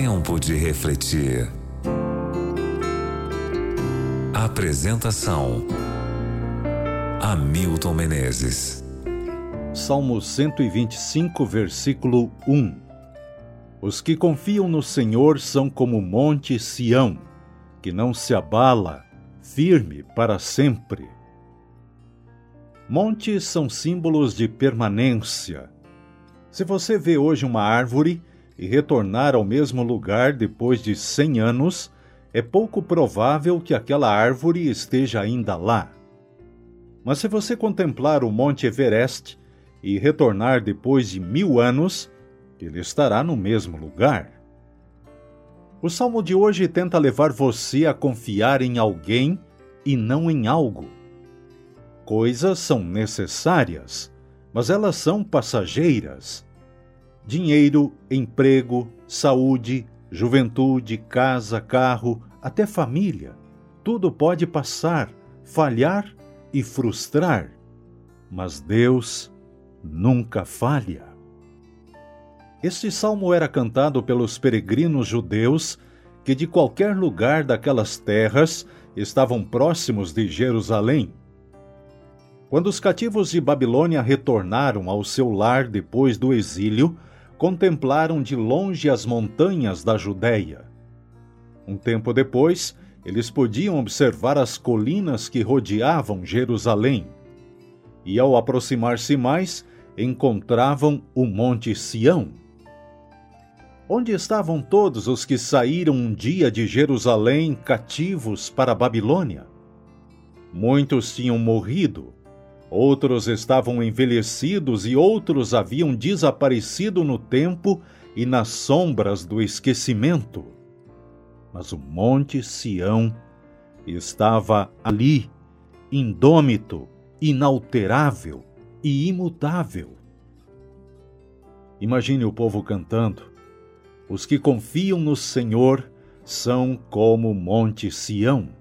Tempo de refletir. Apresentação: Hamilton Menezes. Salmo 125, versículo 1 Os que confiam no Senhor são como o monte Sião, que não se abala, firme para sempre. Montes são símbolos de permanência. Se você vê hoje uma árvore e retornar ao mesmo lugar depois de cem anos, é pouco provável que aquela árvore esteja ainda lá. Mas se você contemplar o Monte Everest e retornar depois de mil anos, ele estará no mesmo lugar. O salmo de hoje tenta levar você a confiar em alguém e não em algo. Coisas são necessárias, mas elas são passageiras. Dinheiro, emprego, saúde, juventude, casa, carro, até família. Tudo pode passar, falhar e frustrar, mas Deus nunca falha. Este salmo era cantado pelos peregrinos judeus que de qualquer lugar daquelas terras estavam próximos de Jerusalém. Quando os cativos de Babilônia retornaram ao seu lar depois do exílio, contemplaram de longe as montanhas da Judéia. Um tempo depois, eles podiam observar as colinas que rodeavam Jerusalém. E ao aproximar-se mais, encontravam o Monte Sião. Onde estavam todos os que saíram um dia de Jerusalém cativos para a Babilônia? Muitos tinham morrido Outros estavam envelhecidos e outros haviam desaparecido no tempo e nas sombras do esquecimento. Mas o Monte Sião estava ali, indômito, inalterável e imutável. Imagine o povo cantando: Os que confiam no Senhor são como Monte Sião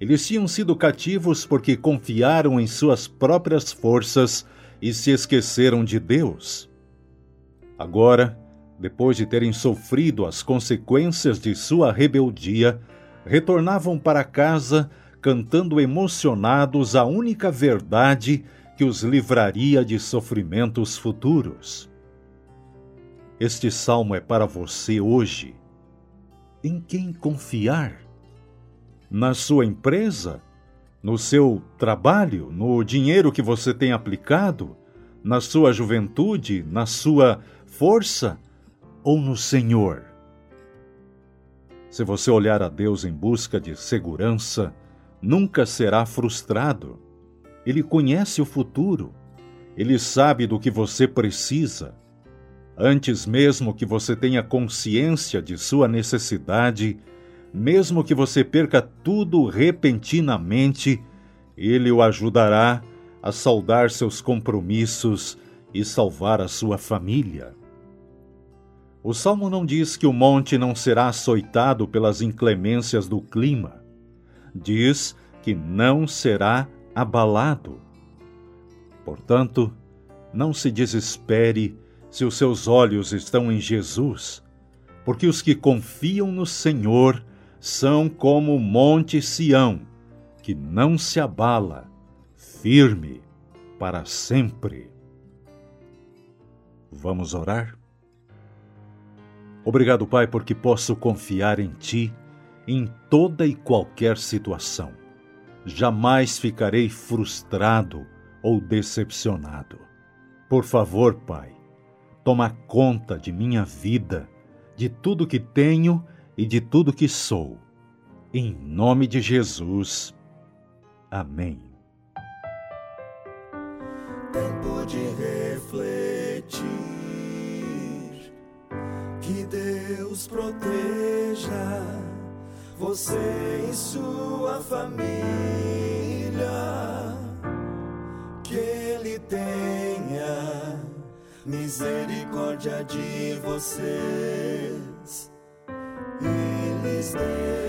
eles tinham sido cativos porque confiaram em suas próprias forças e se esqueceram de Deus. Agora, depois de terem sofrido as consequências de sua rebeldia, retornavam para casa cantando emocionados a única verdade que os livraria de sofrimentos futuros. Este salmo é para você hoje. Em quem confiar? Na sua empresa, no seu trabalho, no dinheiro que você tem aplicado, na sua juventude, na sua força ou no Senhor? Se você olhar a Deus em busca de segurança, nunca será frustrado. Ele conhece o futuro. Ele sabe do que você precisa. Antes mesmo que você tenha consciência de sua necessidade, mesmo que você perca tudo repentinamente, ele o ajudará a saldar seus compromissos e salvar a sua família. O salmo não diz que o monte não será açoitado pelas inclemências do clima. Diz que não será abalado. Portanto, não se desespere se os seus olhos estão em Jesus, porque os que confiam no Senhor são como o monte Sião, que não se abala, firme para sempre. Vamos orar? Obrigado, Pai, porque posso confiar em Ti em toda e qualquer situação. Jamais ficarei frustrado ou decepcionado. Por favor, Pai, toma conta de minha vida, de tudo que tenho e de tudo que sou. Em nome de Jesus. Amém. Tempo de refletir. Que Deus proteja você e sua família. Que Ele tenha misericórdia de vocês. Eles dê